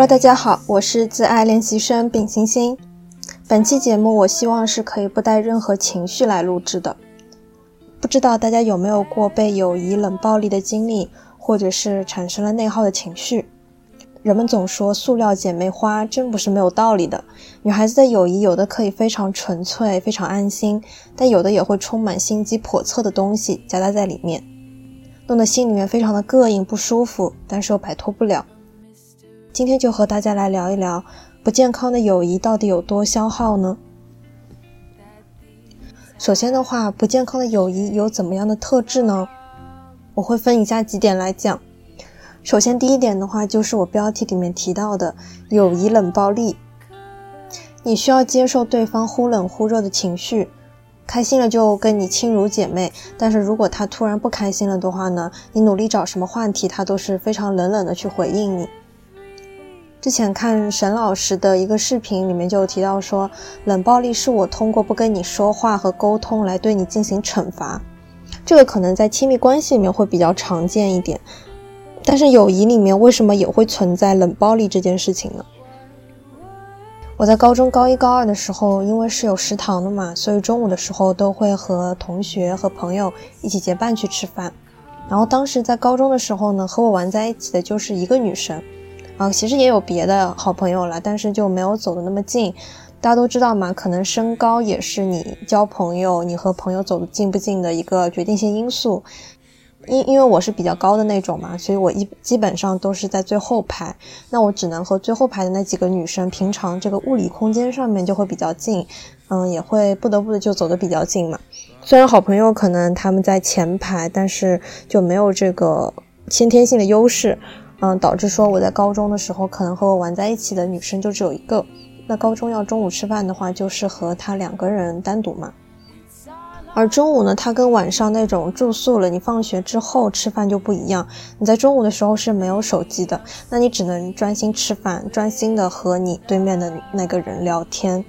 Hello，大家好，我是自爱练习生丙星星。本期节目我希望是可以不带任何情绪来录制的。不知道大家有没有过被友谊冷暴力的经历，或者是产生了内耗的情绪？人们总说塑料姐妹花，真不是没有道理的。女孩子的友谊有的可以非常纯粹、非常安心，但有的也会充满心机叵测的东西夹杂在里面，弄得心里面非常的膈应、不舒服，但是又摆脱不了。今天就和大家来聊一聊，不健康的友谊到底有多消耗呢？首先的话，不健康的友谊有怎么样的特质呢？我会分以下几点来讲。首先，第一点的话，就是我标题里面提到的友谊冷暴力。你需要接受对方忽冷忽热的情绪，开心了就跟你亲如姐妹，但是如果他突然不开心了的话呢，你努力找什么话题，他都是非常冷冷的去回应你。之前看沈老师的一个视频，里面就提到说，冷暴力是我通过不跟你说话和沟通来对你进行惩罚。这个可能在亲密关系里面会比较常见一点，但是友谊里面为什么也会存在冷暴力这件事情呢？我在高中高一高二的时候，因为是有食堂的嘛，所以中午的时候都会和同学和朋友一起结伴去吃饭。然后当时在高中的时候呢，和我玩在一起的就是一个女生。啊，其实也有别的好朋友了，但是就没有走的那么近。大家都知道嘛，可能身高也是你交朋友、你和朋友走得近不近的一个决定性因素。因因为我是比较高的那种嘛，所以我一基本上都是在最后排。那我只能和最后排的那几个女生，平常这个物理空间上面就会比较近，嗯，也会不得不的就走得比较近嘛。虽然好朋友可能他们在前排，但是就没有这个先天性的优势。嗯，导致说我在高中的时候，可能和我玩在一起的女生就只有一个。那高中要中午吃饭的话，就是和她两个人单独嘛。而中午呢，它跟晚上那种住宿了，你放学之后吃饭就不一样。你在中午的时候是没有手机的，那你只能专心吃饭，专心的和你对面的那个人聊天。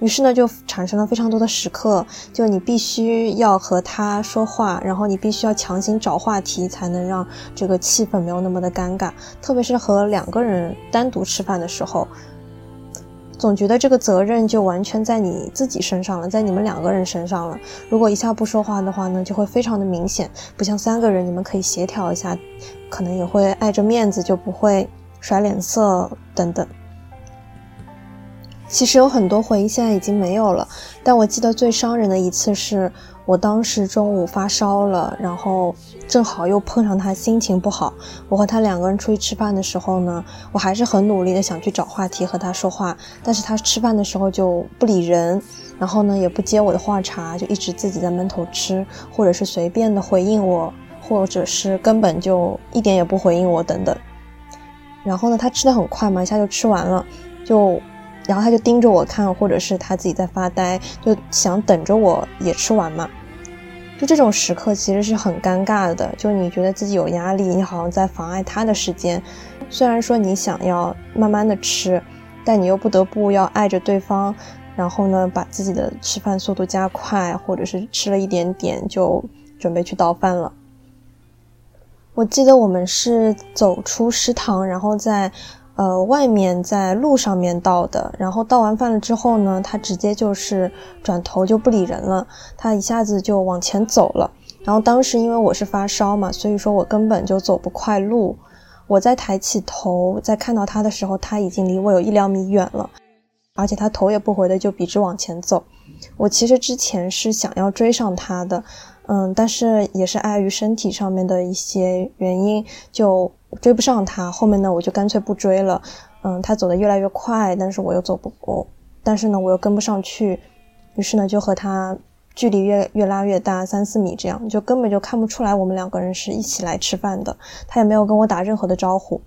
于是呢，就产生了非常多的时刻，就你必须要和他说话，然后你必须要强行找话题，才能让这个气氛没有那么的尴尬。特别是和两个人单独吃饭的时候，总觉得这个责任就完全在你自己身上了，在你们两个人身上了。如果一下不说话的话呢，就会非常的明显，不像三个人，你们可以协调一下，可能也会碍着面子，就不会甩脸色等等。其实有很多回忆现在已经没有了，但我记得最伤人的一次是我当时中午发烧了，然后正好又碰上他心情不好。我和他两个人出去吃饭的时候呢，我还是很努力的想去找话题和他说话，但是他吃饭的时候就不理人，然后呢也不接我的话茬，就一直自己在闷头吃，或者是随便的回应我，或者是根本就一点也不回应我等等。然后呢，他吃的很快嘛，一下就吃完了，就。然后他就盯着我看，或者是他自己在发呆，就想等着我也吃完嘛。就这种时刻其实是很尴尬的，就你觉得自己有压力，你好像在妨碍他的时间。虽然说你想要慢慢的吃，但你又不得不要碍着对方，然后呢把自己的吃饭速度加快，或者是吃了一点点就准备去倒饭了。我记得我们是走出食堂，然后在。呃，外面在路上面倒的，然后倒完饭了之后呢，他直接就是转头就不理人了，他一下子就往前走了。然后当时因为我是发烧嘛，所以说我根本就走不快路。我在抬起头在看到他的时候，他已经离我有一两米远了，而且他头也不回的就笔直往前走。我其实之前是想要追上他的，嗯，但是也是碍于身体上面的一些原因，就。追不上他，后面呢我就干脆不追了。嗯，他走得越来越快，但是我又走不过，但是呢我又跟不上去，于是呢就和他距离越越拉越大，三四米这样，就根本就看不出来我们两个人是一起来吃饭的。他也没有跟我打任何的招呼。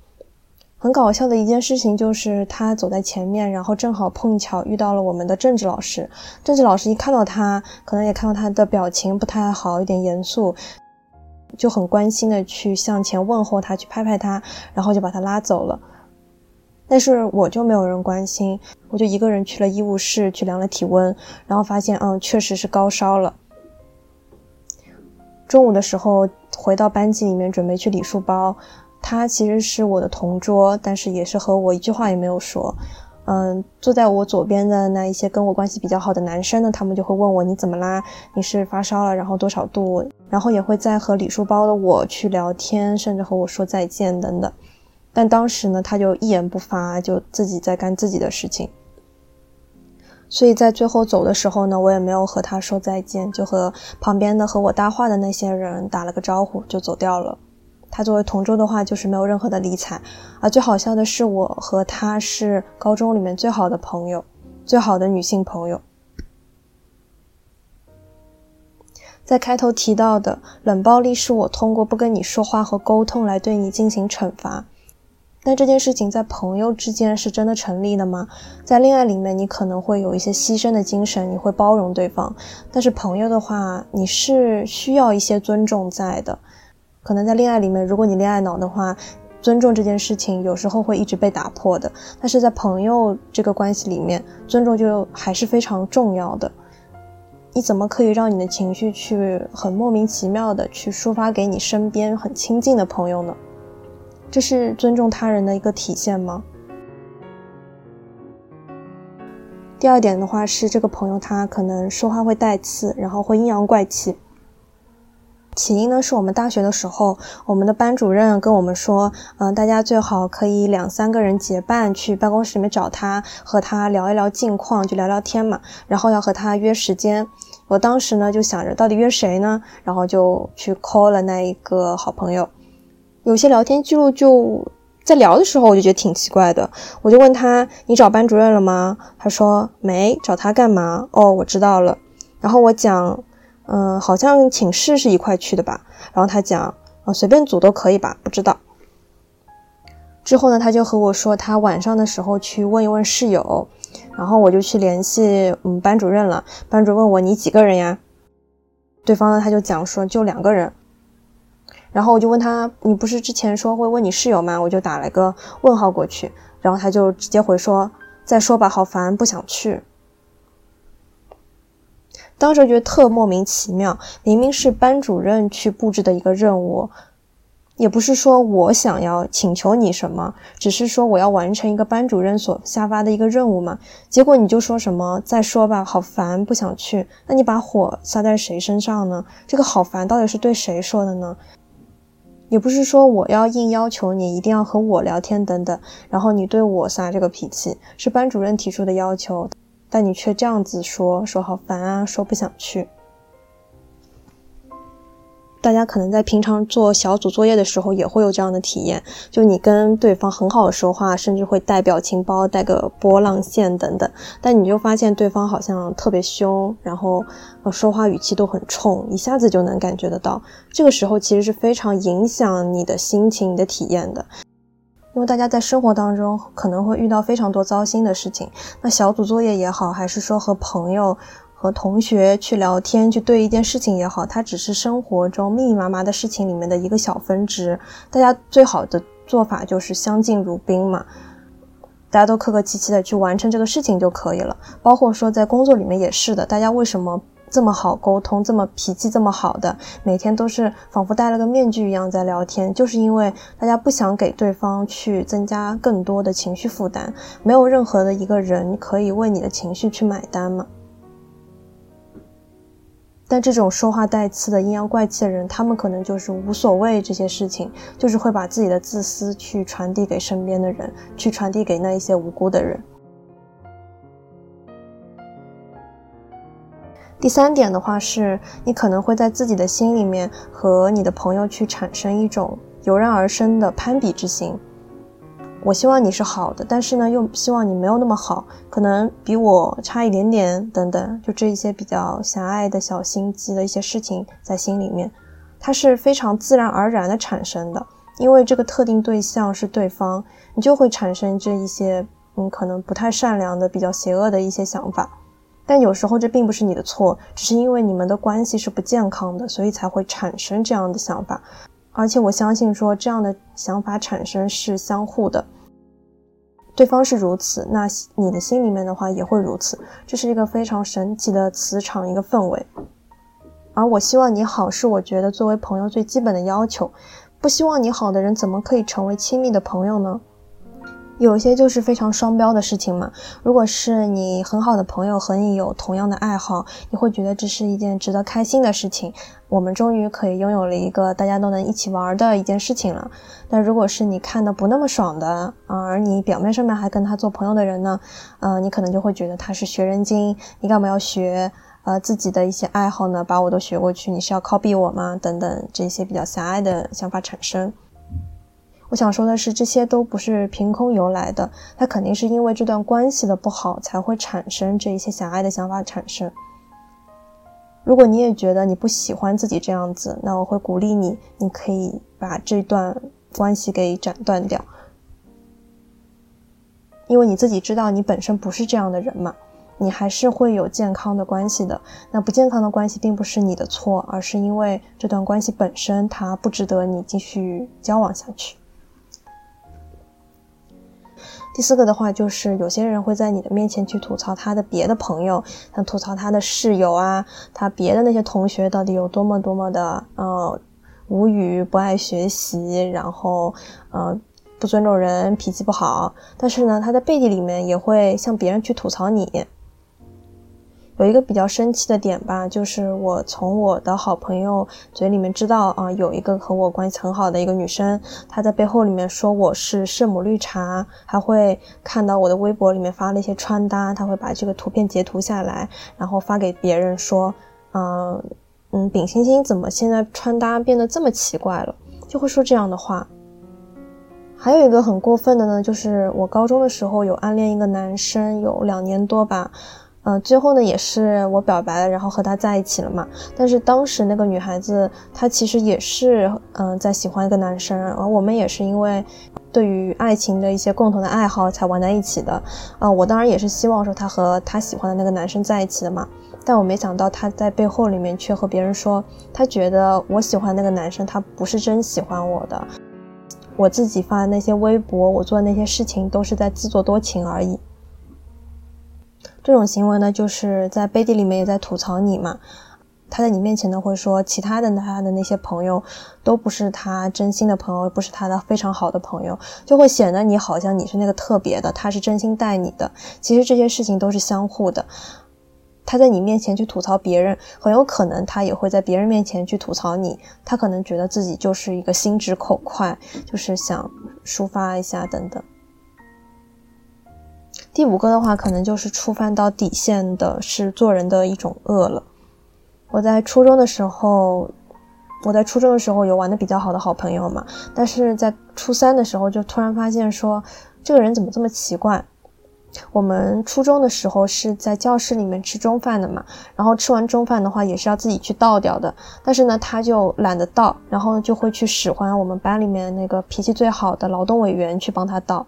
很搞笑的一件事情就是他走在前面，然后正好碰巧遇到了我们的政治老师。政治老师一看到他，可能也看到他的表情不太好，有点严肃。就很关心的去向前问候他，去拍拍他，然后就把他拉走了。但是我就没有人关心，我就一个人去了医务室去量了体温，然后发现，嗯，确实是高烧了。中午的时候回到班级里面准备去理书包，他其实是我的同桌，但是也是和我一句话也没有说。嗯，坐在我左边的那一些跟我关系比较好的男生呢，他们就会问我你怎么啦？你是发烧了？然后多少度？然后也会在和李书包的我去聊天，甚至和我说再见等等。但当时呢，他就一言不发，就自己在干自己的事情。所以在最后走的时候呢，我也没有和他说再见，就和旁边的和我搭话的那些人打了个招呼就走掉了。他作为同桌的话，就是没有任何的理睬。而最好笑的是，我和他是高中里面最好的朋友，最好的女性朋友。在开头提到的冷暴力，是我通过不跟你说话和沟通来对你进行惩罚。但这件事情在朋友之间是真的成立的吗？在恋爱里面，你可能会有一些牺牲的精神，你会包容对方。但是朋友的话，你是需要一些尊重在的。可能在恋爱里面，如果你恋爱脑的话，尊重这件事情有时候会一直被打破的。但是在朋友这个关系里面，尊重就还是非常重要的。你怎么可以让你的情绪去很莫名其妙的去抒发给你身边很亲近的朋友呢？这是尊重他人的一个体现吗？第二点的话是，这个朋友他可能说话会带刺，然后会阴阳怪气。起因呢，是我们大学的时候，我们的班主任跟我们说，嗯，大家最好可以两三个人结伴去办公室里面找他，和他聊一聊近况，就聊聊天嘛。然后要和他约时间。我当时呢就想着，到底约谁呢？然后就去 call 了那一个好朋友。有些聊天记录就在聊的时候，我就觉得挺奇怪的。我就问他：“你找班主任了吗？”他说：“没找他干嘛？”哦，我知道了。然后我讲：“嗯，好像寝室是一块去的吧？”然后他讲：“啊，随便组都可以吧，不知道。”之后呢，他就和我说他晚上的时候去问一问室友，然后我就去联系嗯班主任了。班主任问我：“你几个人呀？”对方呢，他就讲说：“就两个人。”然后我就问他，你不是之前说会问你室友吗？我就打了个问号过去，然后他就直接回说，再说吧，好烦，不想去。当时觉得特莫名其妙，明明是班主任去布置的一个任务，也不是说我想要请求你什么，只是说我要完成一个班主任所下发的一个任务嘛。结果你就说什么再说吧，好烦，不想去。那你把火撒在谁身上呢？这个好烦到底是对谁说的呢？也不是说我要硬要求你一定要和我聊天等等，然后你对我撒这个脾气，是班主任提出的要求，但你却这样子说，说好烦啊，说不想去。大家可能在平常做小组作业的时候也会有这样的体验，就你跟对方很好说话，甚至会带表情包、带个波浪线等等，但你就发现对方好像特别凶，然后说话语气都很冲，一下子就能感觉得到。这个时候其实是非常影响你的心情、你的体验的，因为大家在生活当中可能会遇到非常多糟心的事情，那小组作业也好，还是说和朋友。和同学去聊天，去对一件事情也好，它只是生活中密密麻麻的事情里面的一个小分支。大家最好的做法就是相敬如宾嘛，大家都客客气气的去完成这个事情就可以了。包括说在工作里面也是的，大家为什么这么好沟通，这么脾气这么好的，每天都是仿佛戴了个面具一样在聊天，就是因为大家不想给对方去增加更多的情绪负担。没有任何的一个人可以为你的情绪去买单嘛。但这种说话带刺的阴阳怪气的人，他们可能就是无所谓这些事情，就是会把自己的自私去传递给身边的人，去传递给那一些无辜的人。第三点的话是，你可能会在自己的心里面和你的朋友去产生一种油然而生的攀比之心。我希望你是好的，但是呢，又希望你没有那么好，可能比我差一点点，等等，就这一些比较狭隘的小心机的一些事情在心里面，它是非常自然而然的产生的，因为这个特定对象是对方，你就会产生这一些，嗯，可能不太善良的、比较邪恶的一些想法，但有时候这并不是你的错，只是因为你们的关系是不健康的，所以才会产生这样的想法。而且我相信，说这样的想法产生是相互的，对方是如此，那你的心里面的话也会如此，这是一个非常神奇的磁场，一个氛围。而我希望你好，是我觉得作为朋友最基本的要求，不希望你好的人怎么可以成为亲密的朋友呢？有些就是非常双标的事情嘛。如果是你很好的朋友和你有同样的爱好，你会觉得这是一件值得开心的事情。我们终于可以拥有了一个大家都能一起玩的一件事情了。但如果是你看的不那么爽的啊，而你表面上面还跟他做朋友的人呢，呃，你可能就会觉得他是学人精，你干嘛要学？呃，自己的一些爱好呢，把我都学过去，你是要 copy 我吗？等等，这些比较狭隘的想法产生。我想说的是，这些都不是凭空由来的，它肯定是因为这段关系的不好，才会产生这一些狭隘的想法产生。如果你也觉得你不喜欢自己这样子，那我会鼓励你，你可以把这段关系给斩断掉，因为你自己知道你本身不是这样的人嘛，你还是会有健康的关系的。那不健康的关系并不是你的错，而是因为这段关系本身它不值得你继续交往下去。第四个的话，就是有些人会在你的面前去吐槽他的别的朋友，像吐槽他的室友啊，他别的那些同学到底有多么多么的呃无语，不爱学习，然后呃不尊重人，脾气不好。但是呢，他在背地里面也会向别人去吐槽你。有一个比较生气的点吧，就是我从我的好朋友嘴里面知道啊，有一个和我关系很好的一个女生，她在背后里面说我是圣母绿茶，还会看到我的微博里面发了一些穿搭，她会把这个图片截图下来，然后发给别人说，嗯嗯，丙星星怎么现在穿搭变得这么奇怪了，就会说这样的话。还有一个很过分的呢，就是我高中的时候有暗恋一个男生，有两年多吧。嗯，最后呢也是我表白了，然后和他在一起了嘛。但是当时那个女孩子她其实也是嗯在喜欢一个男生，而我们也是因为对于爱情的一些共同的爱好才玩在一起的。啊，我当然也是希望说她和她喜欢的那个男生在一起的嘛。但我没想到她在背后里面却和别人说，她觉得我喜欢那个男生他不是真喜欢我的，我自己发的那些微博，我做的那些事情都是在自作多情而已。这种行为呢，就是在背地里面也在吐槽你嘛。他在你面前呢会说，其他的他的那些朋友都不是他真心的朋友，不是他的非常好的朋友，就会显得你好像你是那个特别的，他是真心待你的。其实这些事情都是相互的。他在你面前去吐槽别人，很有可能他也会在别人面前去吐槽你。他可能觉得自己就是一个心直口快，就是想抒发一下等等。第五个的话，可能就是触犯到底线的，是做人的一种恶了。我在初中的时候，我在初中的时候有玩的比较好的好朋友嘛，但是在初三的时候就突然发现说，这个人怎么这么奇怪？我们初中的时候是在教室里面吃中饭的嘛，然后吃完中饭的话也是要自己去倒掉的，但是呢他就懒得倒，然后就会去使唤我们班里面那个脾气最好的劳动委员去帮他倒。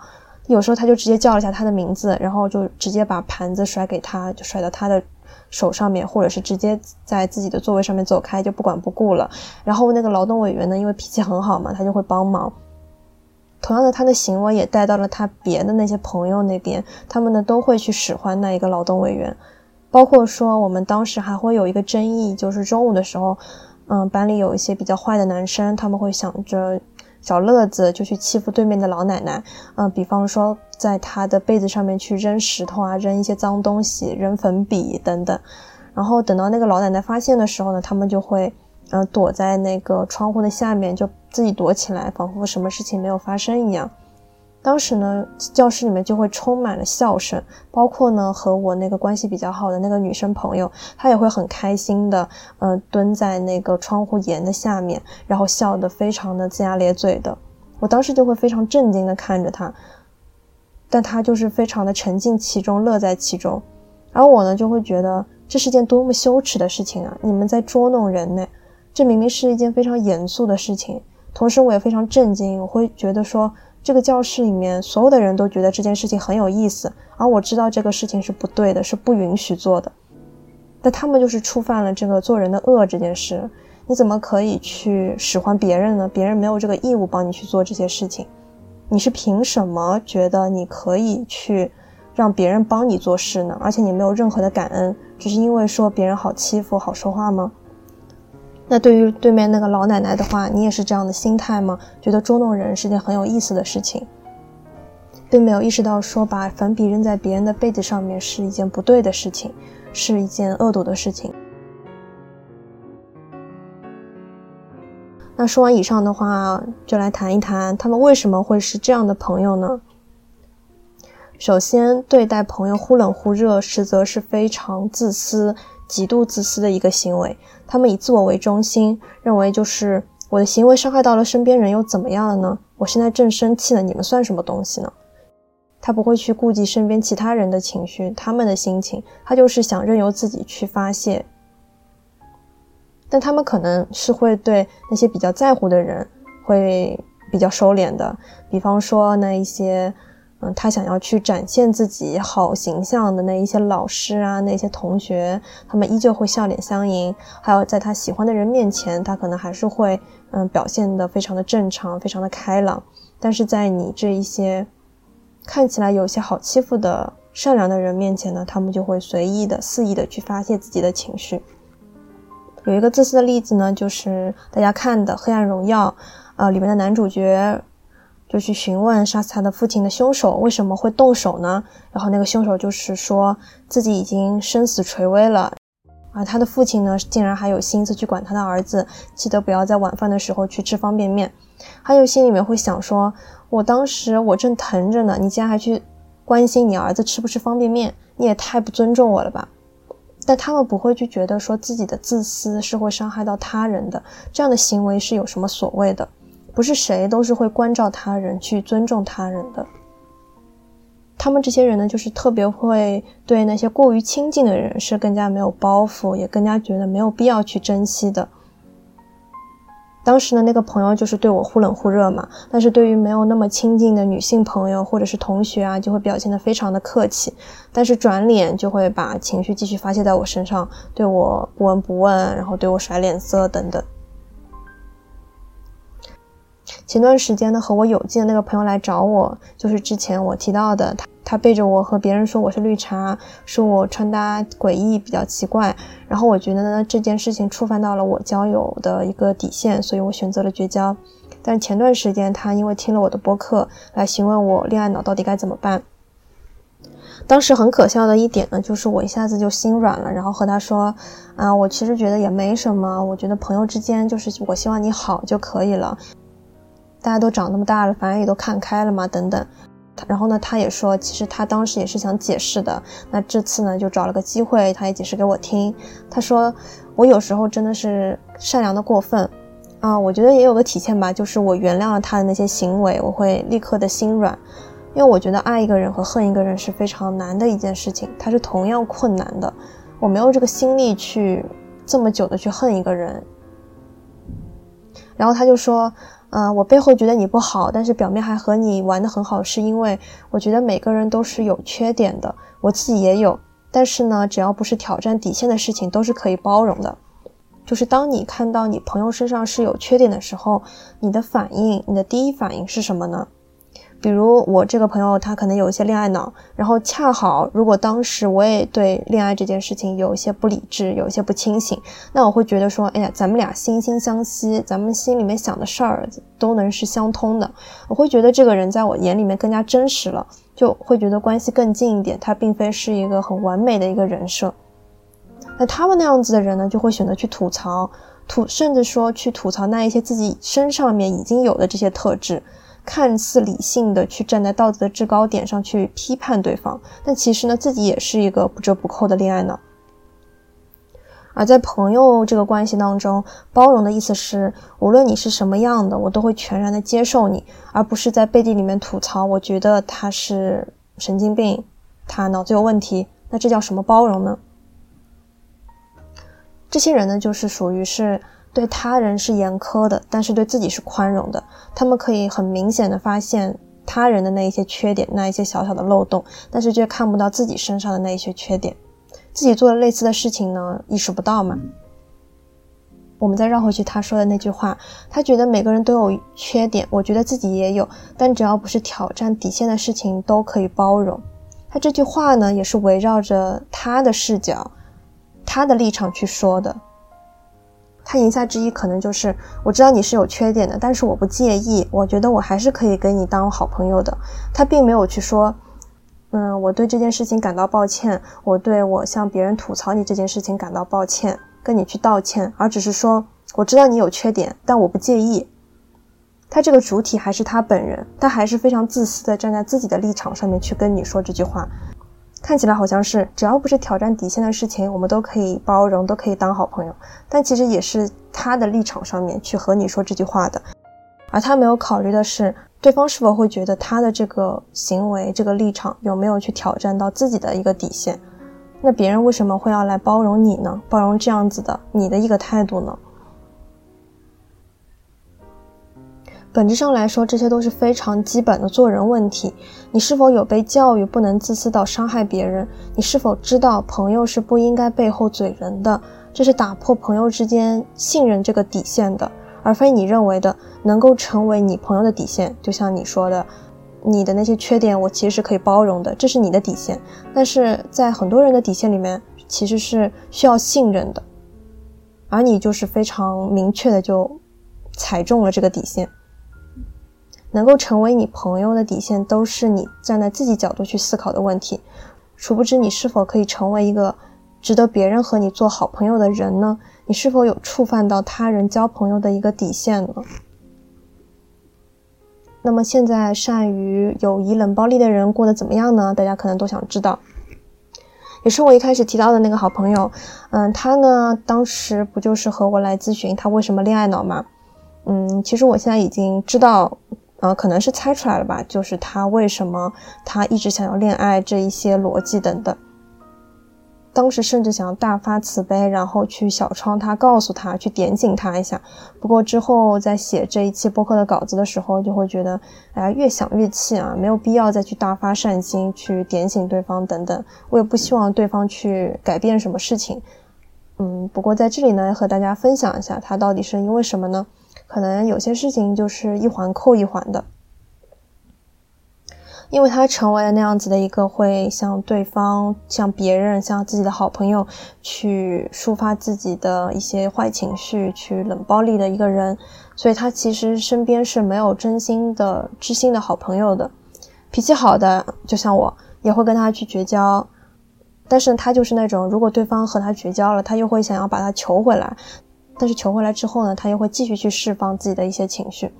有时候他就直接叫了一下他的名字，然后就直接把盘子甩给他，就甩到他的手上面，或者是直接在自己的座位上面走开，就不管不顾了。然后那个劳动委员呢，因为脾气很好嘛，他就会帮忙。同样的，他的行为也带到了他别的那些朋友那边，他们呢都会去使唤那一个劳动委员。包括说我们当时还会有一个争议，就是中午的时候，嗯，班里有一些比较坏的男生，他们会想着。小乐子就去欺负对面的老奶奶，嗯，比方说在她的被子上面去扔石头啊，扔一些脏东西，扔粉笔等等。然后等到那个老奶奶发现的时候呢，他们就会，嗯，躲在那个窗户的下面，就自己躲起来，仿佛什么事情没有发生一样。当时呢，教室里面就会充满了笑声，包括呢和我那个关系比较好的那个女生朋友，她也会很开心的，呃，蹲在那个窗户沿的下面，然后笑得非常的龇牙咧嘴的。我当时就会非常震惊的看着她，但她就是非常的沉浸其中，乐在其中。而我呢，就会觉得这是件多么羞耻的事情啊！你们在捉弄人呢，这明明是一件非常严肃的事情。同时，我也非常震惊，我会觉得说。这个教室里面所有的人都觉得这件事情很有意思，而我知道这个事情是不对的，是不允许做的。但他们就是触犯了这个做人的恶这件事。你怎么可以去使唤别人呢？别人没有这个义务帮你去做这些事情。你是凭什么觉得你可以去让别人帮你做事呢？而且你没有任何的感恩，只是因为说别人好欺负、好说话吗？那对于对面那个老奶奶的话，你也是这样的心态吗？觉得捉弄人是件很有意思的事情，并没有意识到说把粉笔扔在别人的被子上面是一件不对的事情，是一件恶毒的事情。那说完以上的话，就来谈一谈他们为什么会是这样的朋友呢？首先，对待朋友忽冷忽热，实则是非常自私、极度自私的一个行为。他们以自我为中心，认为就是我的行为伤害到了身边人，又怎么样了呢？我现在正生气呢，你们算什么东西呢？他不会去顾及身边其他人的情绪，他们的心情，他就是想任由自己去发泄。但他们可能是会对那些比较在乎的人会比较收敛的，比方说那一些，嗯，他想要去展现自己好形象的那一些老师啊，那些同学，他们依旧会笑脸相迎。还有在他喜欢的人面前，他可能还是会，嗯，表现的非常的正常，非常的开朗。但是在你这一些看起来有些好欺负的善良的人面前呢，他们就会随意的、肆意的去发泄自己的情绪。有一个自私的例子呢，就是大家看的《黑暗荣耀》，呃，里面的男主角就去询问杀死他的父亲的凶手为什么会动手呢？然后那个凶手就是说自己已经生死垂危了，而他的父亲呢，竟然还有心思去管他的儿子，记得不要在晚饭的时候去吃方便面。还有心里面会想说，我当时我正疼着呢，你竟然还去关心你儿子吃不吃方便面，你也太不尊重我了吧。但他们不会去觉得说自己的自私是会伤害到他人的，这样的行为是有什么所谓的？不是谁都是会关照他人、去尊重他人的。他们这些人呢，就是特别会对那些过于亲近的人是更加没有包袱，也更加觉得没有必要去珍惜的。当时的那个朋友就是对我忽冷忽热嘛，但是对于没有那么亲近的女性朋友或者是同学啊，就会表现得非常的客气，但是转脸就会把情绪继续发泄在我身上，对我不闻不问，然后对我甩脸色等等。前段时间呢，和我有劲的那个朋友来找我，就是之前我提到的他。他背着我和别人说我是绿茶，说我穿搭诡异比较奇怪，然后我觉得呢这件事情触犯到了我交友的一个底线，所以我选择了绝交。但前段时间他因为听了我的播客来询问我恋爱脑到底该怎么办，当时很可笑的一点呢，就是我一下子就心软了，然后和他说啊，我其实觉得也没什么，我觉得朋友之间就是我希望你好就可以了，大家都长那么大了，反正也都看开了嘛，等等。然后呢，他也说，其实他当时也是想解释的。那这次呢，就找了个机会，他也解释给我听。他说，我有时候真的是善良的过分啊。我觉得也有个体现吧，就是我原谅了他的那些行为，我会立刻的心软，因为我觉得爱一个人和恨一个人是非常难的一件事情，它是同样困难的。我没有这个心力去这么久的去恨一个人。然后他就说。嗯，我背后觉得你不好，但是表面还和你玩的很好，是因为我觉得每个人都是有缺点的，我自己也有。但是呢，只要不是挑战底线的事情，都是可以包容的。就是当你看到你朋友身上是有缺点的时候，你的反应，你的第一反应是什么呢？比如我这个朋友，他可能有一些恋爱脑，然后恰好如果当时我也对恋爱这件事情有一些不理智，有一些不清醒，那我会觉得说，哎呀，咱们俩惺惺相惜，咱们心里面想的事儿都能是相通的，我会觉得这个人在我眼里面更加真实了，就会觉得关系更近一点，他并非是一个很完美的一个人设。那他们那样子的人呢，就会选择去吐槽，吐，甚至说去吐槽那一些自己身上面已经有的这些特质。看似理性的去站在道德的制高点上去批判对方，但其实呢，自己也是一个不折不扣的恋爱脑。而在朋友这个关系当中，包容的意思是，无论你是什么样的，我都会全然的接受你，而不是在背地里面吐槽。我觉得他是神经病，他脑子有问题，那这叫什么包容呢？这些人呢，就是属于是。对他人是严苛的，但是对自己是宽容的。他们可以很明显的发现他人的那一些缺点，那一些小小的漏洞，但是却看不到自己身上的那一些缺点。自己做了类似的事情呢，意识不到嘛？我们再绕回去他说的那句话，他觉得每个人都有缺点，我觉得自己也有，但只要不是挑战底线的事情，都可以包容。他这句话呢，也是围绕着他的视角、他的立场去说的。他言下之意可能就是我知道你是有缺点的，但是我不介意，我觉得我还是可以跟你当好朋友的。他并没有去说，嗯，我对这件事情感到抱歉，我对我向别人吐槽你这件事情感到抱歉，跟你去道歉，而只是说我知道你有缺点，但我不介意。他这个主体还是他本人，他还是非常自私的站在自己的立场上面去跟你说这句话。看起来好像是只要不是挑战底线的事情，我们都可以包容，都可以当好朋友。但其实也是他的立场上面去和你说这句话的，而他没有考虑的是对方是否会觉得他的这个行为、这个立场有没有去挑战到自己的一个底线。那别人为什么会要来包容你呢？包容这样子的你的一个态度呢？本质上来说，这些都是非常基本的做人问题。你是否有被教育不能自私到伤害别人？你是否知道朋友是不应该背后嘴人的？这是打破朋友之间信任这个底线的，而非你认为的能够成为你朋友的底线。就像你说的，你的那些缺点，我其实是可以包容的，这是你的底线。但是在很多人的底线里面，其实是需要信任的，而你就是非常明确的就踩中了这个底线。能够成为你朋友的底线，都是你站在自己角度去思考的问题。殊不知，你是否可以成为一个值得别人和你做好朋友的人呢？你是否有触犯到他人交朋友的一个底线呢？那么，现在善于友谊冷暴力的人过得怎么样呢？大家可能都想知道。也是我一开始提到的那个好朋友，嗯，他呢，当时不就是和我来咨询他为什么恋爱脑吗？嗯，其实我现在已经知道。呃，可能是猜出来了吧，就是他为什么他一直想要恋爱这一些逻辑等等。当时甚至想要大发慈悲，然后去小窗他，告诉他，去点醒他一下。不过之后在写这一期播客的稿子的时候，就会觉得，哎呀，越想越气啊，没有必要再去大发善心去点醒对方等等。我也不希望对方去改变什么事情。嗯，不过在这里呢，和大家分享一下，他到底是因为什么呢？可能有些事情就是一环扣一环的，因为他成为了那样子的一个会向对方、向别人、向自己的好朋友去抒发自己的一些坏情绪、去冷暴力的一个人，所以他其实身边是没有真心的、知心的好朋友的。脾气好的，就像我，也会跟他去绝交，但是他就是那种，如果对方和他绝交了，他又会想要把他求回来。但是求回来之后呢，他又会继续去释放自己的一些情绪，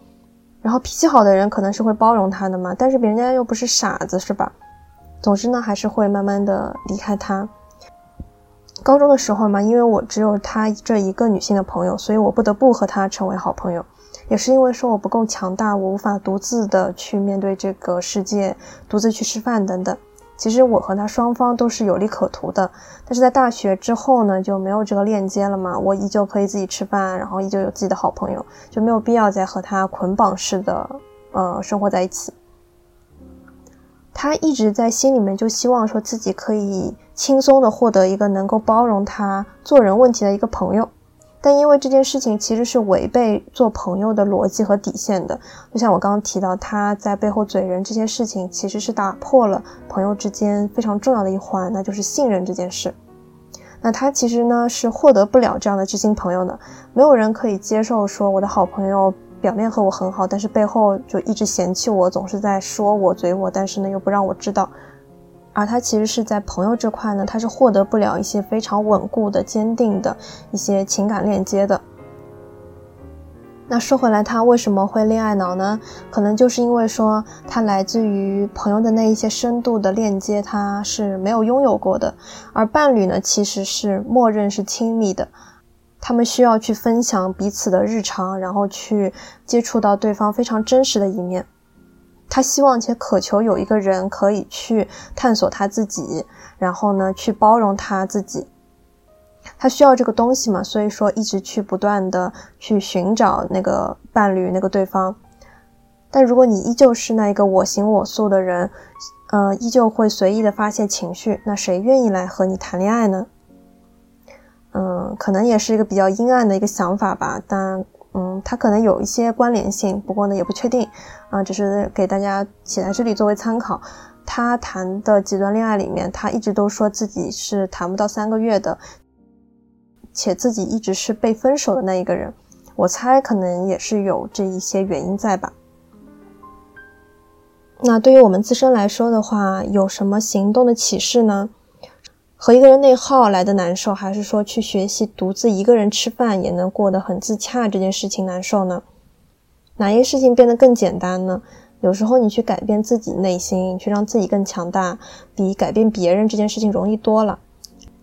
然后脾气好的人可能是会包容他的嘛，但是别人家又不是傻子，是吧？总之呢，还是会慢慢的离开他。高中的时候嘛，因为我只有他这一个女性的朋友，所以我不得不和他成为好朋友，也是因为说我不够强大，我无法独自的去面对这个世界，独自去吃饭等等。其实我和他双方都是有利可图的，但是在大学之后呢，就没有这个链接了嘛。我依旧可以自己吃饭，然后依旧有自己的好朋友，就没有必要再和他捆绑式的呃生活在一起。他一直在心里面就希望说自己可以轻松的获得一个能够包容他做人问题的一个朋友。但因为这件事情其实是违背做朋友的逻辑和底线的，就像我刚刚提到他在背后嘴人这件事情，其实是打破了朋友之间非常重要的一环，那就是信任这件事。那他其实呢是获得不了这样的知心朋友的，没有人可以接受说我的好朋友表面和我很好，但是背后就一直嫌弃我，总是在说我嘴我，但是呢又不让我知道。而他其实是在朋友这块呢，他是获得不了一些非常稳固的、坚定的一些情感链接的。那说回来，他为什么会恋爱脑呢？可能就是因为说他来自于朋友的那一些深度的链接，他是没有拥有过的。而伴侣呢，其实是默认是亲密的，他们需要去分享彼此的日常，然后去接触到对方非常真实的一面。他希望且渴求有一个人可以去探索他自己，然后呢，去包容他自己。他需要这个东西嘛，所以说一直去不断的去寻找那个伴侣，那个对方。但如果你依旧是那一个我行我素的人，呃，依旧会随意的发泄情绪，那谁愿意来和你谈恋爱呢？嗯，可能也是一个比较阴暗的一个想法吧，但。嗯，它可能有一些关联性，不过呢也不确定，啊，只是给大家写在这里作为参考。他谈的几段恋爱里面，他一直都说自己是谈不到三个月的，且自己一直是被分手的那一个人，我猜可能也是有这一些原因在吧。那对于我们自身来说的话，有什么行动的启示呢？和一个人内耗来的难受，还是说去学习独自一个人吃饭也能过得很自洽这件事情难受呢？哪一个事情变得更简单呢？有时候你去改变自己内心，去让自己更强大，比改变别人这件事情容易多了。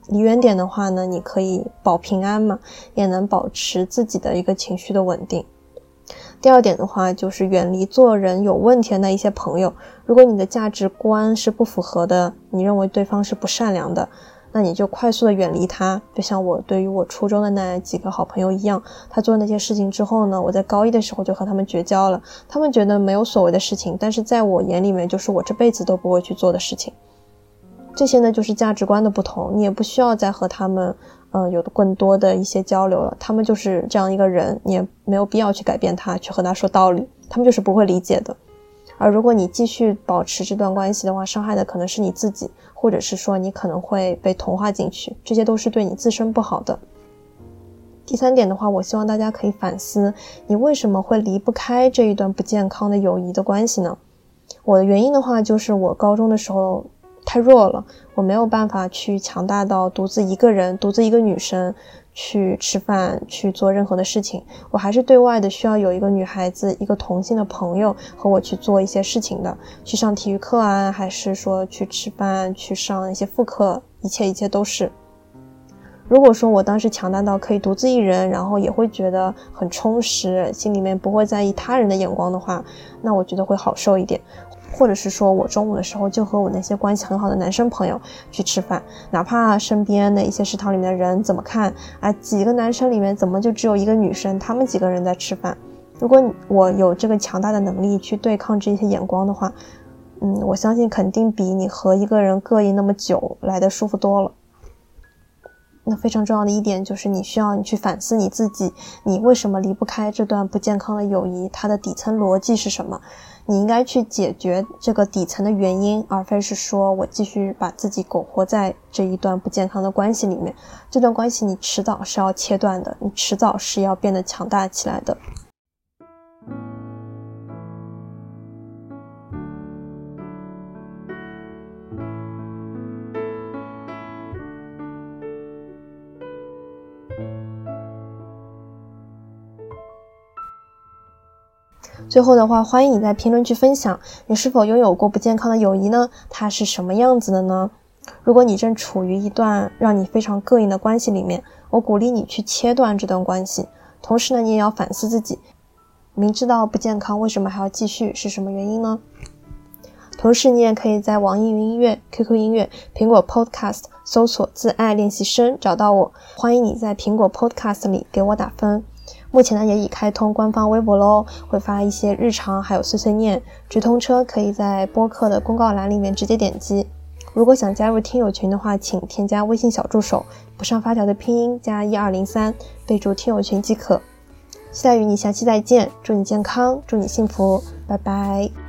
离远点的话呢，你可以保平安嘛，也能保持自己的一个情绪的稳定。第二点的话，就是远离做人有问题的那一些朋友。如果你的价值观是不符合的，你认为对方是不善良的，那你就快速的远离他。就像我对于我初中的那几个好朋友一样，他做那些事情之后呢，我在高一的时候就和他们绝交了。他们觉得没有所谓的事情，但是在我眼里面，就是我这辈子都不会去做的事情。这些呢，就是价值观的不同，你也不需要再和他们，嗯，有更多的一些交流了。他们就是这样一个人，你也没有必要去改变他，去和他说道理，他们就是不会理解的。而如果你继续保持这段关系的话，伤害的可能是你自己，或者是说你可能会被同化进去，这些都是对你自身不好的。第三点的话，我希望大家可以反思，你为什么会离不开这一段不健康的友谊的关系呢？我的原因的话，就是我高中的时候。太弱了，我没有办法去强大到独自一个人、独自一个女生去吃饭、去做任何的事情。我还是对外的，需要有一个女孩子、一个同性的朋友和我去做一些事情的，去上体育课啊，还是说去吃饭、去上一些副课，一切一切都是。如果说我当时强大到可以独自一人，然后也会觉得很充实，心里面不会在意他人的眼光的话，那我觉得会好受一点。或者是说我中午的时候就和我那些关系很好的男生朋友去吃饭，哪怕身边的一些食堂里面的人怎么看啊，几个男生里面怎么就只有一个女生？他们几个人在吃饭。如果我有这个强大的能力去对抗这些眼光的话，嗯，我相信肯定比你和一个人膈应那么久来的舒服多了。那非常重要的一点就是，你需要你去反思你自己，你为什么离不开这段不健康的友谊？它的底层逻辑是什么？你应该去解决这个底层的原因，而非是说我继续把自己苟活在这一段不健康的关系里面。这段关系你迟早是要切断的，你迟早是要变得强大起来的。最后的话，欢迎你在评论区分享，你是否拥有过不健康的友谊呢？它是什么样子的呢？如果你正处于一段让你非常膈应的关系里面，我鼓励你去切断这段关系。同时呢，你也要反思自己，明知道不健康，为什么还要继续？是什么原因呢？同时，你也可以在网易云音乐、QQ 音乐、苹果 Podcast 搜索“自爱练习生”找到我。欢迎你在苹果 Podcast 里给我打分。目前呢也已开通官方微博喽，会发一些日常还有碎碎念。直通车可以在播客的公告栏里面直接点击。如果想加入听友群的话，请添加微信小助手不上发条的拼音加一二零三，备注听友群即可。期待与你下期再见，祝你健康，祝你幸福，拜拜。